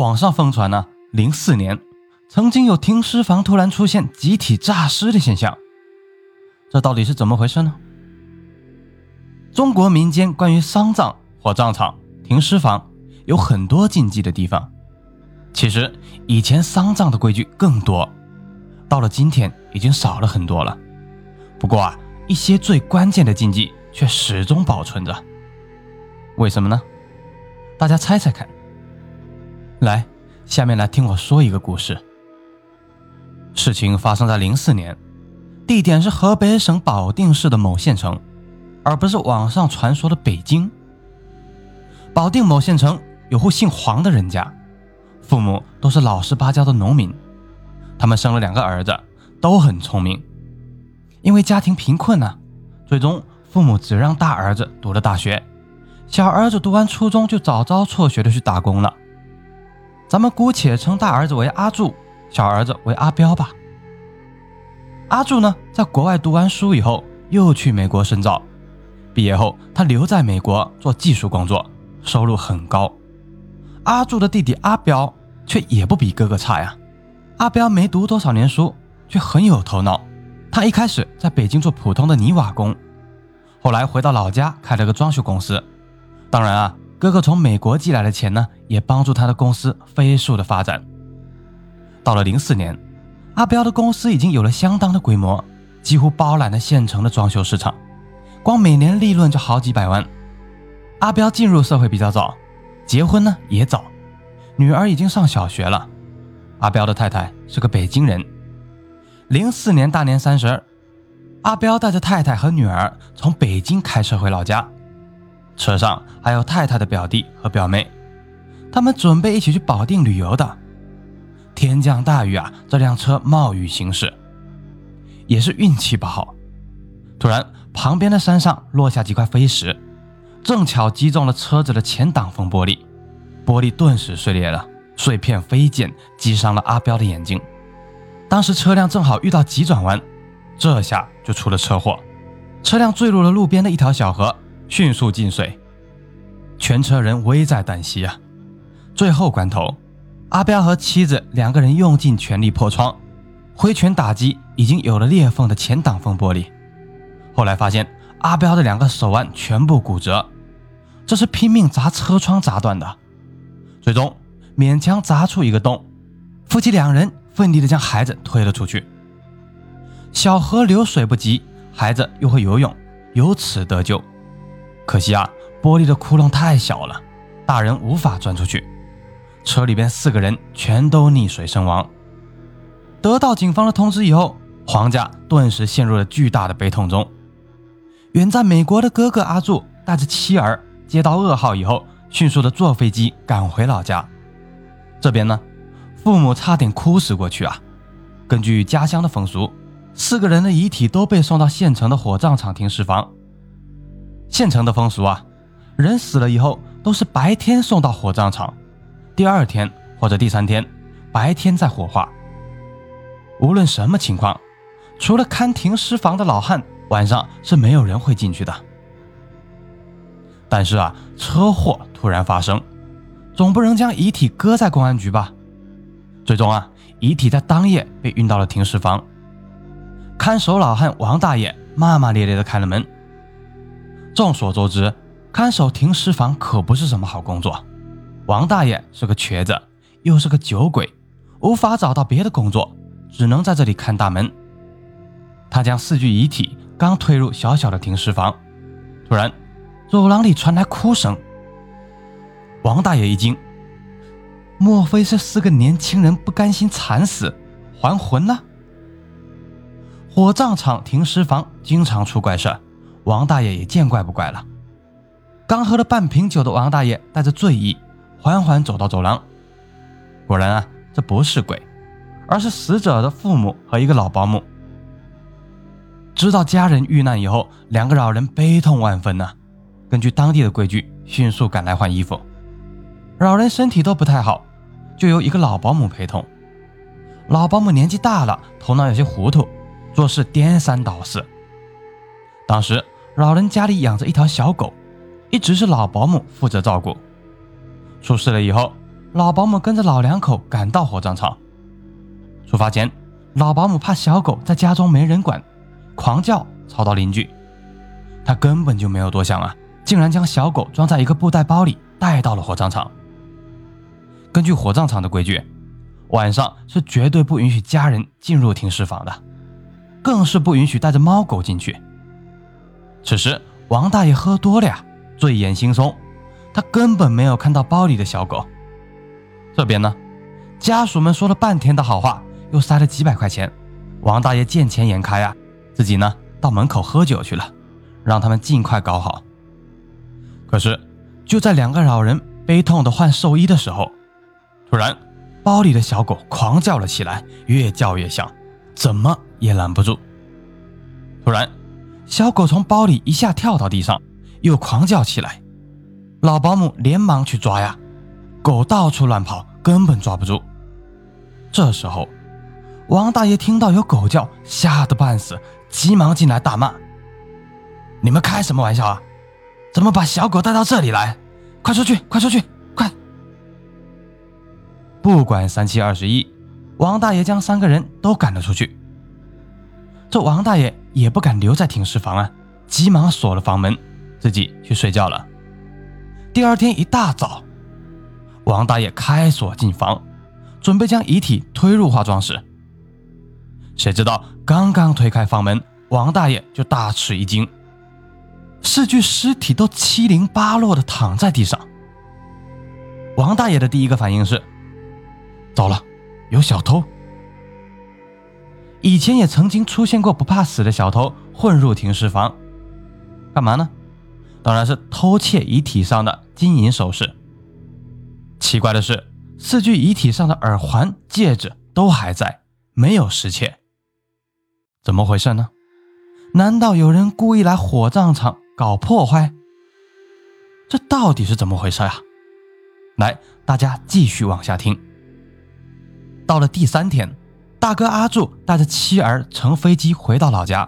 网上疯传呢，零四年曾经有停尸房突然出现集体诈尸的现象，这到底是怎么回事呢？中国民间关于丧葬、火葬场、停尸房有很多禁忌的地方。其实以前丧葬的规矩更多，到了今天已经少了很多了。不过啊，一些最关键的禁忌却始终保存着。为什么呢？大家猜猜看。来，下面来听我说一个故事。事情发生在零四年，地点是河北省保定市的某县城。而不是网上传说的北京。保定某县城有户姓黄的人家，父母都是老实巴交的农民，他们生了两个儿子，都很聪明。因为家庭贫困呢，最终父母只让大儿子读了大学，小儿子读完初中就早早辍学的去打工了。咱们姑且称大儿子为阿柱，小儿子为阿彪吧。阿柱呢，在国外读完书以后，又去美国深造。毕业后，他留在美国做技术工作，收入很高。阿柱的弟弟阿彪却也不比哥哥差呀。阿彪没读多少年书，却很有头脑。他一开始在北京做普通的泥瓦工，后来回到老家开了个装修公司。当然啊，哥哥从美国寄来的钱呢，也帮助他的公司飞速的发展。到了零四年，阿彪的公司已经有了相当的规模，几乎包揽了县城的装修市场。光每年利润就好几百万。阿彪进入社会比较早，结婚呢也早，女儿已经上小学了。阿彪的太太是个北京人。零四年大年三十，阿彪带着太太和女儿从北京开车回老家，车上还有太太的表弟和表妹，他们准备一起去保定旅游的。天降大雨啊，这辆车冒雨行驶，也是运气不好，突然。旁边的山上落下几块飞石，正巧击中了车子的前挡风玻璃，玻璃顿时碎裂了，碎片飞溅，击伤了阿彪的眼睛。当时车辆正好遇到急转弯，这下就出了车祸，车辆坠入了路边的一条小河，迅速进水，全车人危在旦夕啊！最后关头，阿彪和妻子两个人用尽全力破窗，挥拳打击已经有了裂缝的前挡风玻璃。后来发现阿彪的两个手腕全部骨折，这是拼命砸车窗砸断的。最终勉强砸出一个洞，夫妻两人奋力的将孩子推了出去。小河流水不急，孩子又会游泳，由此得救。可惜啊，玻璃的窟窿太小了，大人无法钻出去。车里边四个人全都溺水身亡。得到警方的通知以后，黄家顿时陷入了巨大的悲痛中。远在美国的哥哥阿柱带着妻儿接到噩耗以后，迅速的坐飞机赶回老家。这边呢，父母差点哭死过去啊！根据家乡的风俗，四个人的遗体都被送到县城的火葬场停尸房。县城的风俗啊，人死了以后都是白天送到火葬场，第二天或者第三天白天再火化。无论什么情况，除了看停尸房的老汉。晚上是没有人会进去的，但是啊，车祸突然发生，总不能将遗体搁在公安局吧？最终啊，遗体在当夜被运到了停尸房。看守老汉王大爷骂骂咧咧的开了门。众所周知，看守停尸房可不是什么好工作。王大爷是个瘸子，又是个酒鬼，无法找到别的工作，只能在这里看大门。他将四具遗体。刚推入小小的停尸房，突然，走廊里传来哭声。王大爷一惊，莫非是四个年轻人不甘心惨死，还魂了？火葬场停尸房经常出怪事，王大爷也见怪不怪了。刚喝了半瓶酒的王大爷带着醉意，缓缓走到走廊。果然啊，这不是鬼，而是死者的父母和一个老保姆。知道家人遇难以后，两个老人悲痛万分呐。根据当地的规矩，迅速赶来换衣服。老人身体都不太好，就由一个老保姆陪同。老保姆年纪大了，头脑有些糊涂，做事颠三倒四。当时老人家里养着一条小狗，一直是老保姆负责照顾。出事了以后，老保姆跟着老两口赶到火葬场。出发前，老保姆怕小狗在家中没人管，狂叫吵到邻居。他根本就没有多想啊，竟然将小狗装在一个布袋包里带到了火葬场。根据火葬场的规矩，晚上是绝对不允许家人进入停尸房的，更是不允许带着猫狗进去。此时，王大爷喝多了呀，醉眼惺忪，他根本没有看到包里的小狗。这边呢，家属们说了半天的好话，又塞了几百块钱，王大爷见钱眼开啊，自己呢到门口喝酒去了，让他们尽快搞好。可是，就在两个老人悲痛的换寿衣的时候，突然，包里的小狗狂叫了起来，越叫越响，怎么也拦不住。突然，小狗从包里一下跳到地上，又狂叫起来。老保姆连忙去抓呀，狗到处乱跑，根本抓不住。这时候，王大爷听到有狗叫，吓得半死，急忙进来大骂：“你们开什么玩笑啊？怎么把小狗带到这里来？快出去！快出去！”快不管三七二十一，王大爷将三个人都赶了出去。这王大爷也不敢留在停尸房啊，急忙锁了房门，自己去睡觉了。第二天一大早，王大爷开锁进房，准备将遗体推入化妆室。谁知道刚刚推开房门，王大爷就大吃一惊，四具尸体都七零八落的躺在地上。王大爷的第一个反应是。糟了，有小偷！以前也曾经出现过不怕死的小偷混入停尸房，干嘛呢？当然是偷窃遗体上的金银首饰。奇怪的是，四具遗体上的耳环、戒指都还在，没有失窃。怎么回事呢？难道有人故意来火葬场搞破坏？这到底是怎么回事呀？来，大家继续往下听。到了第三天，大哥阿柱带着妻儿乘飞机回到老家。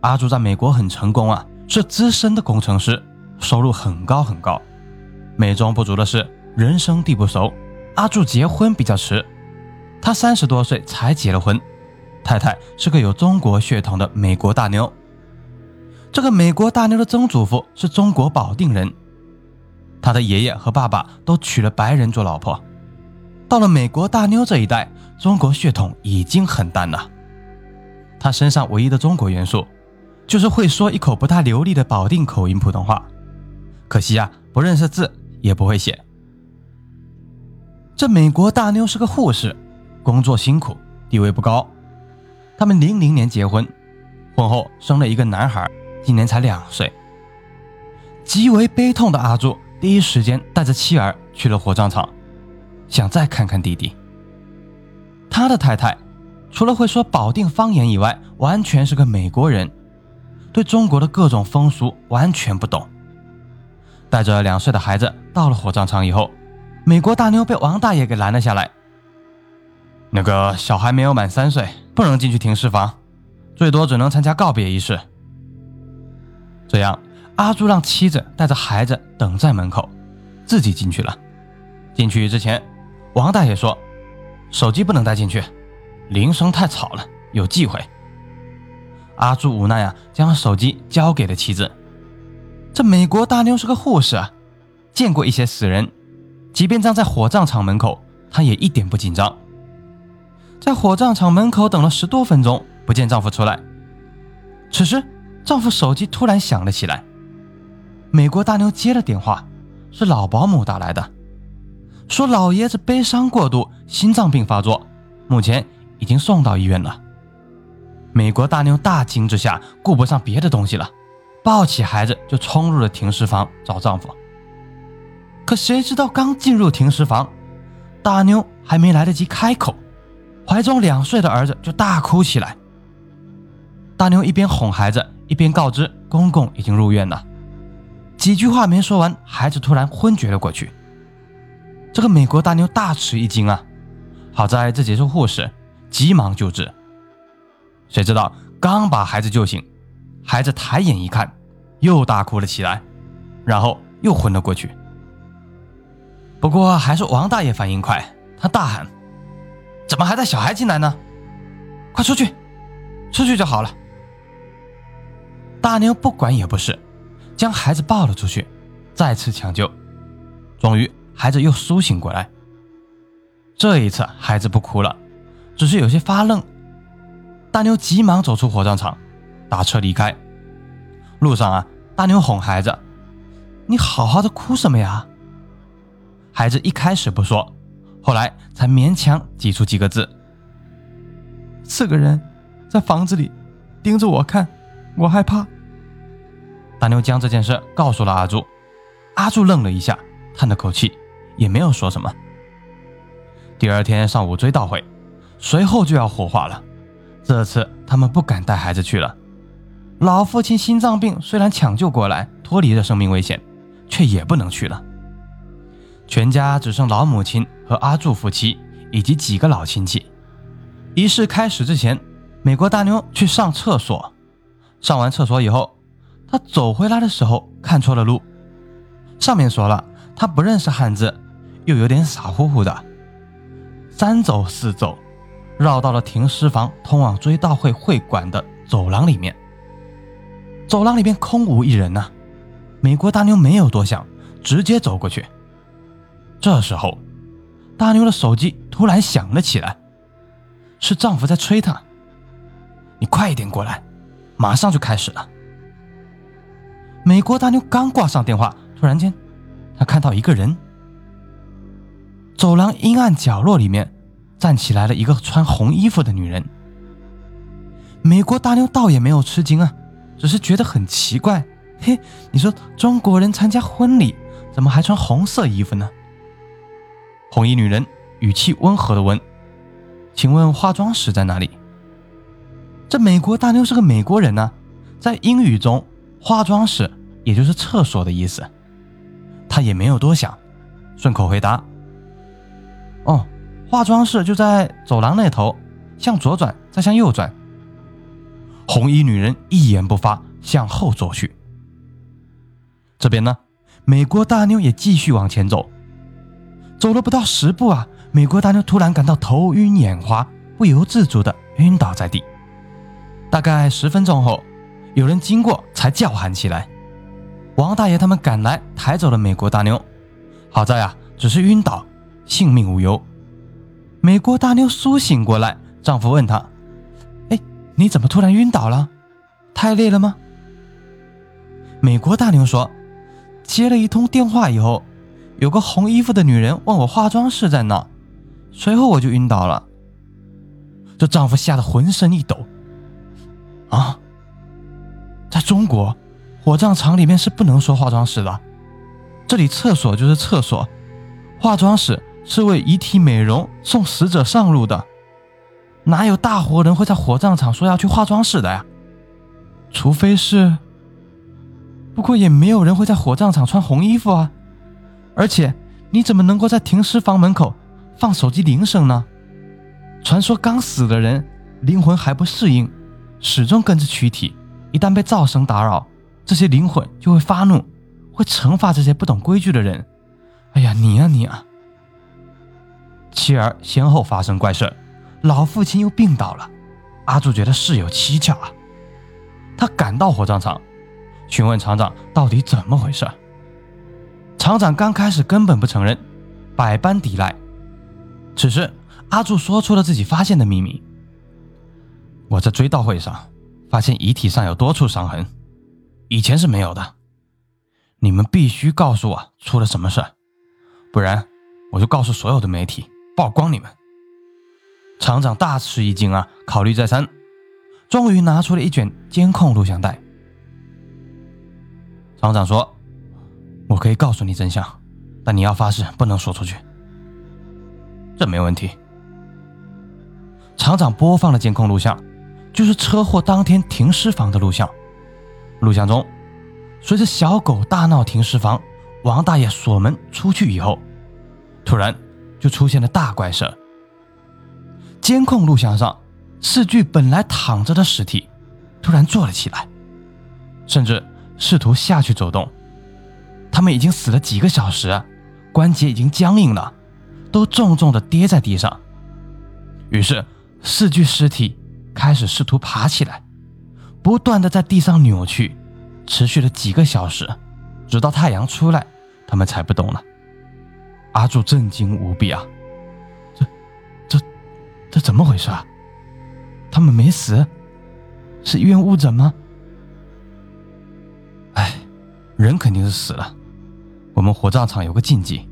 阿柱在美国很成功啊，是资深的工程师，收入很高很高。美中不足的是人生地不熟，阿柱结婚比较迟，他三十多岁才结了婚，太太是个有中国血统的美国大妞。这个美国大妞的曾祖父是中国保定人，他的爷爷和爸爸都娶了白人做老婆。到了美国大妞这一代，中国血统已经很淡了。他身上唯一的中国元素，就是会说一口不太流利的保定口音普通话。可惜啊，不认识字，也不会写。这美国大妞是个护士，工作辛苦，地位不高。他们零零年结婚，婚后生了一个男孩，今年才两岁。极为悲痛的阿柱，第一时间带着妻儿去了火葬场。想再看看弟弟。他的太太除了会说保定方言以外，完全是个美国人，对中国的各种风俗完全不懂。带着两岁的孩子到了火葬场以后，美国大妞被王大爷给拦了下来。那个小孩没有满三岁，不能进去停尸房，最多只能参加告别仪式。这样，阿朱让妻子带着孩子等在门口，自己进去了。进去之前。王大爷说：“手机不能带进去，铃声太吵了，有忌讳。”阿朱无奈啊，将手机交给了妻子。这美国大妞是个护士啊，见过一些死人，即便站在火葬场门口，她也一点不紧张。在火葬场门口等了十多分钟，不见丈夫出来。此时，丈夫手机突然响了起来。美国大妞接了电话，是老保姆打来的。说老爷子悲伤过度，心脏病发作，目前已经送到医院了。美国大妞大惊之下，顾不上别的东西了，抱起孩子就冲入了停尸房找丈夫。可谁知道刚进入停尸房，大妞还没来得及开口，怀中两岁的儿子就大哭起来。大妞一边哄孩子，一边告知公公已经入院了。几句话没说完，孩子突然昏厥了过去。这个美国大妞大吃一惊啊！好在自己是护士，急忙救治。谁知道刚把孩子救醒，孩子抬眼一看，又大哭了起来，然后又昏了过去。不过还是王大爷反应快，他大喊：“怎么还带小孩进来呢？快出去，出去就好了。”大妞不管也不是，将孩子抱了出去，再次抢救，终于孩子又苏醒过来。这一次孩子不哭了，只是有些发愣。大妞急忙走出火葬场，打车离开。路上啊，大妞哄孩子：“你好好的哭什么呀？”孩子一开始不说，后来才勉强挤出几个字：“四个人在房子里盯着我看，我害怕。”大妞将这件事告诉了阿柱，阿柱愣了一下，叹了口气，也没有说什么。第二天上午追悼会，随后就要火化了。这次他们不敢带孩子去了。老父亲心脏病虽然抢救过来，脱离了生命危险，却也不能去了。全家只剩老母亲和阿柱夫妻以及几个老亲戚。仪式开始之前，美国大妞去上厕所。上完厕所以后，她走回来的时候看错了路。上面说了，她不认识汉字，又有点傻乎乎的。三走四走，绕到了停尸房通往追悼会会馆的走廊里面。走廊里面空无一人呐。美国大妞没有多想，直接走过去。这时候，大妞的手机突然响了起来，是丈夫在催她：“你快一点过来，马上就开始了。”美国大妞刚挂上电话，突然间，她看到一个人。走廊阴暗角落里面，站起来了一个穿红衣服的女人。美国大妞倒也没有吃惊啊，只是觉得很奇怪。嘿，你说中国人参加婚礼怎么还穿红色衣服呢？红衣女人语气温和的问：“请问化妆室在哪里？”这美国大妞是个美国人呢，在英语中，化妆室也就是厕所的意思。她也没有多想，顺口回答。化妆室就在走廊那头，向左转，再向右转。红衣女人一言不发，向后走去。这边呢，美国大妞也继续往前走。走了不到十步啊，美国大妞突然感到头晕眼花，不由自主的晕倒在地。大概十分钟后，有人经过才叫喊起来。王大爷他们赶来，抬走了美国大妞。好在啊，只是晕倒。性命无忧。美国大妞苏醒过来，丈夫问她：“哎，你怎么突然晕倒了？太累了吗？”美国大妞说：“接了一通电话以后，有个红衣服的女人问我化妆室在哪，随后我就晕倒了。”这丈夫吓得浑身一抖。啊，在中国，火葬场里面是不能说化妆室的，这里厕所就是厕所，化妆室。是为遗体美容、送死者上路的，哪有大活人会在火葬场说要去化妆室的呀？除非是……不过也没有人会在火葬场穿红衣服啊。而且你怎么能够在停尸房门口放手机铃声呢？传说刚死的人灵魂还不适应，始终跟着躯体，一旦被噪声打扰，这些灵魂就会发怒，会惩罚这些不懂规矩的人。哎呀，你啊你啊！妻儿先后发生怪事，老父亲又病倒了，阿柱觉得事有蹊跷啊。他赶到火葬场，询问厂长到底怎么回事。厂长刚开始根本不承认，百般抵赖。此时，阿柱说出了自己发现的秘密：我在追悼会上发现遗体上有多处伤痕，以前是没有的。你们必须告诉我出了什么事，不然我就告诉所有的媒体。曝光你们！厂长大吃一惊啊，考虑再三，终于拿出了一卷监控录像带。厂长说：“我可以告诉你真相，但你要发誓不能说出去。”这没问题。厂长播放了监控录像，就是车祸当天停尸房的录像。录像中，随着小狗大闹停尸房，王大爷锁门出去以后，突然。就出现了大怪事。监控录像上，四具本来躺着的尸体，突然坐了起来，甚至试图下去走动。他们已经死了几个小时，关节已经僵硬了，都重重的跌在地上。于是四具尸体开始试图爬起来，不断的在地上扭曲，持续了几个小时，直到太阳出来，他们才不动了。阿柱震惊无比啊！这、这、这怎么回事啊？他们没死，是医院误诊吗？哎，人肯定是死了。我们火葬场有个禁忌，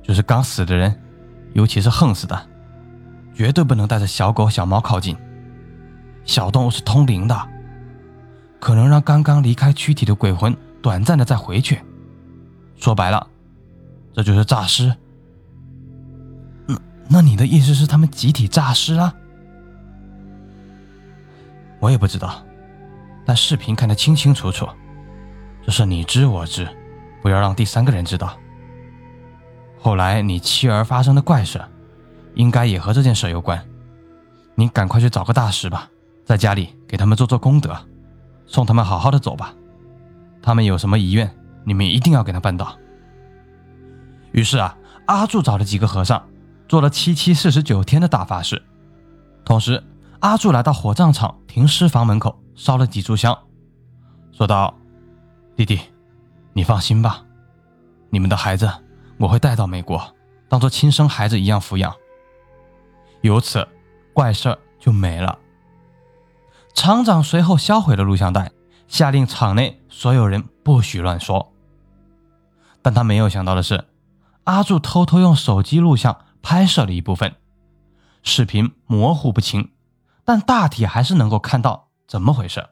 就是刚死的人，尤其是横死的，绝对不能带着小狗、小猫靠近。小动物是通灵的，可能让刚刚离开躯体的鬼魂短暂的再回去。说白了，这就是诈尸。那那你的意思是他们集体诈尸啊？我也不知道，但视频看得清清楚楚，这是你知我知，不要让第三个人知道。后来你妻儿发生的怪事，应该也和这件事有关。你赶快去找个大师吧，在家里给他们做做功德，送他们好好的走吧。他们有什么遗愿，你们一定要给他办到。于是啊，阿柱找了几个和尚，做了七七四十九天的大法事，同时。阿柱来到火葬场停尸房门口，烧了几炷香，说道：“弟弟，你放心吧，你们的孩子我会带到美国，当做亲生孩子一样抚养。”由此，怪事就没了。厂长随后销毁了录像带，下令场内所有人不许乱说。但他没有想到的是，阿柱偷偷用手机录像拍摄了一部分，视频模糊不清。但大体还是能够看到怎么回事。